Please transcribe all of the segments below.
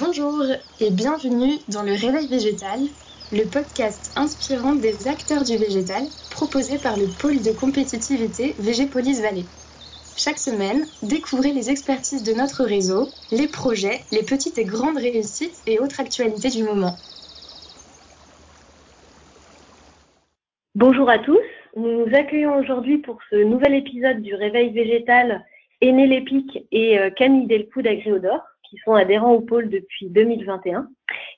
Bonjour et bienvenue dans le Réveil végétal, le podcast inspirant des acteurs du végétal proposé par le pôle de compétitivité Végépolis Vallée. Chaque semaine, découvrez les expertises de notre réseau, les projets, les petites et grandes réussites et autres actualités du moment. Bonjour à tous, nous nous accueillons aujourd'hui pour ce nouvel épisode du Réveil végétal Aîné Lépic et euh, Camille Delcou d'Agriodor qui sont adhérents au pôle depuis 2021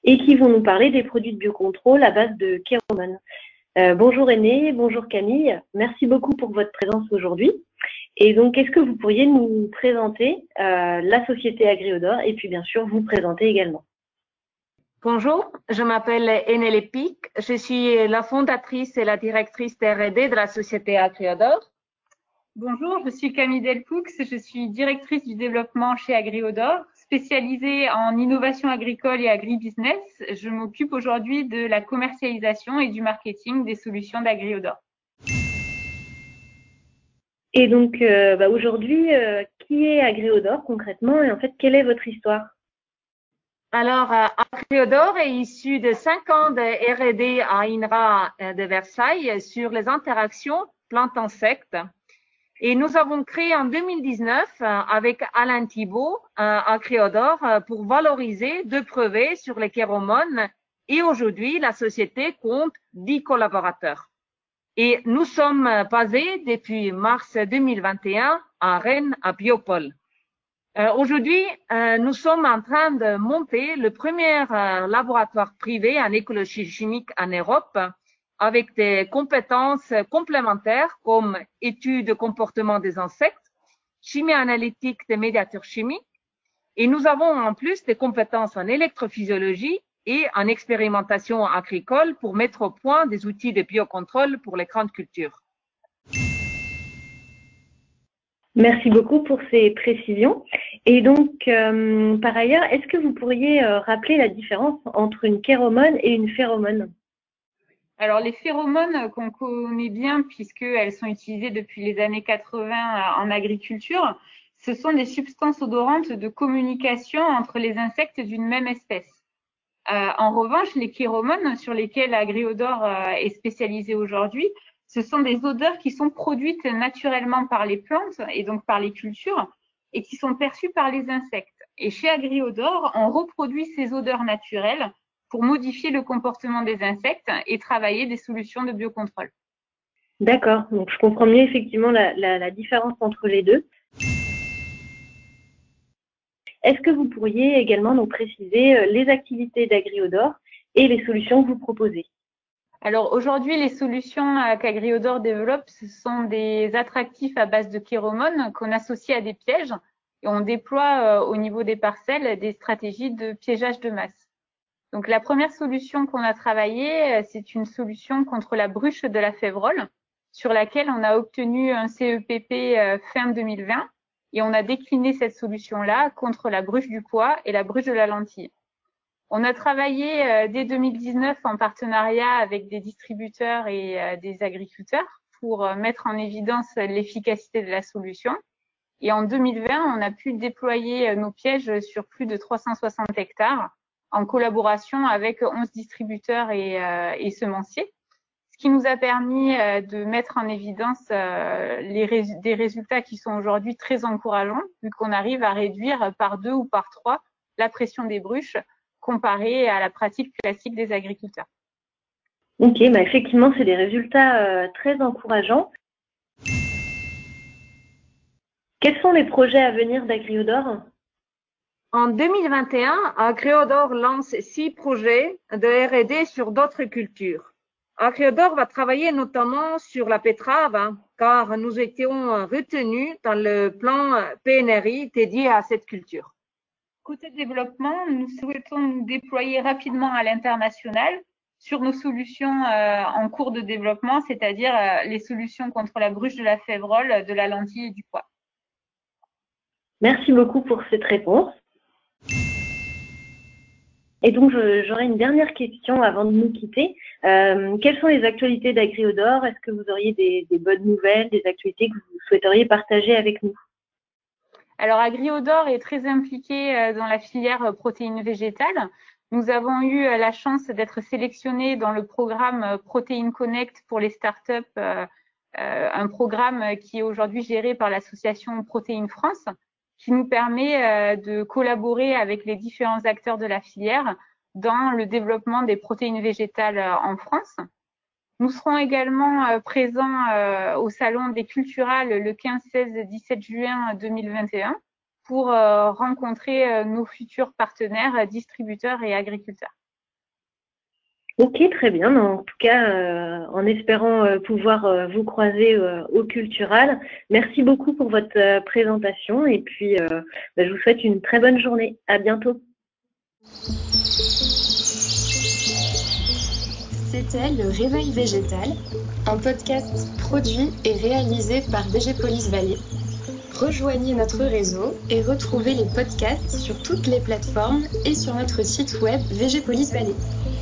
et qui vont nous parler des produits de biocontrôle à base de kéromone. Euh, bonjour Aîné, bonjour Camille, merci beaucoup pour votre présence aujourd'hui. Et donc, est-ce que vous pourriez nous présenter euh, la société Agriodor et puis bien sûr vous présenter également? Bonjour, je m'appelle Enel Epic. Je suis la fondatrice et la directrice R&D de la société Agriodor. Bonjour, je suis Camille Delpoux. Je suis directrice du développement chez Agriodor, spécialisée en innovation agricole et agribusiness. Je m'occupe aujourd'hui de la commercialisation et du marketing des solutions d'Agriodor. Et donc, euh, bah aujourd'hui, euh, qui est Agriodor concrètement et en fait, quelle est votre histoire? Alors, euh, Agriodor est issu de cinq ans de R&D à INRA de Versailles sur les interactions plantes-insectes. Et nous avons créé en 2019 avec Alain Thibault Agriodor pour valoriser deux brevets sur les kéromones et aujourd'hui, la société compte 10 collaborateurs. Et nous sommes basés depuis mars 2021 à Rennes, à Biopol. Euh, Aujourd'hui, euh, nous sommes en train de monter le premier euh, laboratoire privé en écologie chimique en Europe avec des compétences complémentaires comme études de comportement des insectes, chimie analytique des médiateurs chimiques. Et nous avons en plus des compétences en électrophysiologie et en expérimentation agricole pour mettre au point des outils de biocontrôle pour les grandes cultures. Merci beaucoup pour ces précisions. Et donc, euh, par ailleurs, est-ce que vous pourriez euh, rappeler la différence entre une kéromone et une phéromone? Alors, les phéromones qu'on connaît bien puisqu'elles sont utilisées depuis les années 80 en agriculture, ce sont des substances odorantes de communication entre les insectes d'une même espèce. Euh, en revanche, les chiromones sur lesquels Agriodor euh, est spécialisé aujourd'hui, ce sont des odeurs qui sont produites naturellement par les plantes et donc par les cultures et qui sont perçues par les insectes. Et chez Agriodor, on reproduit ces odeurs naturelles pour modifier le comportement des insectes et travailler des solutions de biocontrôle. D'accord, donc je comprends mieux effectivement la, la, la différence entre les deux. Est-ce que vous pourriez également nous préciser euh, les activités d'Agriodor et les solutions que vous proposez? Alors aujourd'hui, les solutions euh, qu'Agriodor développe, ce sont des attractifs à base de kéromones qu'on associe à des pièges et on déploie euh, au niveau des parcelles des stratégies de piégeage de masse. Donc la première solution qu'on a travaillée, c'est une solution contre la bruche de la févrole sur laquelle on a obtenu un CEPP fin 2020 et on a décliné cette solution-là contre la bruche du pois et la bruche de la lentille. On a travaillé euh, dès 2019 en partenariat avec des distributeurs et euh, des agriculteurs pour euh, mettre en évidence l'efficacité de la solution. Et en 2020, on a pu déployer nos pièges sur plus de 360 hectares en collaboration avec 11 distributeurs et, et semenciers ce qui nous a permis euh, de mettre en évidence euh, les des résultats qui sont aujourd'hui très encourageants, vu qu'on arrive à réduire par deux ou par trois la pression des bruches comparée à la pratique classique des agriculteurs. Ok, bah effectivement, c'est des résultats euh, très encourageants. Quels sont les projets à venir d'Agriodor? En 2021, Agriodor lance six projets de R&D sur d'autres cultures. Agriodor va travailler notamment sur la pétrave, hein, car nous étions retenus dans le plan PNRI dédié à cette culture. Côté développement, nous souhaitons nous déployer rapidement à l'international sur nos solutions euh, en cours de développement, c'est-à-dire euh, les solutions contre la bruche de la févrole, de la lentille et du pois. Merci beaucoup pour cette réponse. Et donc, j'aurais une dernière question avant de nous quitter. Euh, quelles sont les actualités d'Agriodor? Est-ce que vous auriez des, bonnes nouvelles, des actualités que vous souhaiteriez partager avec nous? Alors, Agriodor est très impliqué dans la filière protéines végétales. Nous avons eu la chance d'être sélectionnés dans le programme Protein Connect pour les startups, un programme qui est aujourd'hui géré par l'association Protéines France, qui nous permet de collaborer avec les différents acteurs de la filière dans le développement des protéines végétales en France. Nous serons également euh, présents euh, au Salon des Culturales le 15, 16 et 17 juin 2021 pour euh, rencontrer nos futurs partenaires, distributeurs et agriculteurs. Ok, très bien. En tout cas, en espérant pouvoir vous croiser au Cultural. Merci beaucoup pour votre présentation et puis bah, je vous souhaite une très bonne journée. À bientôt. C'était Le Réveil Végétal, un podcast produit et réalisé par Végépolis Valley. Rejoignez notre réseau et retrouvez les podcasts sur toutes les plateformes et sur notre site web Végépolis Valley.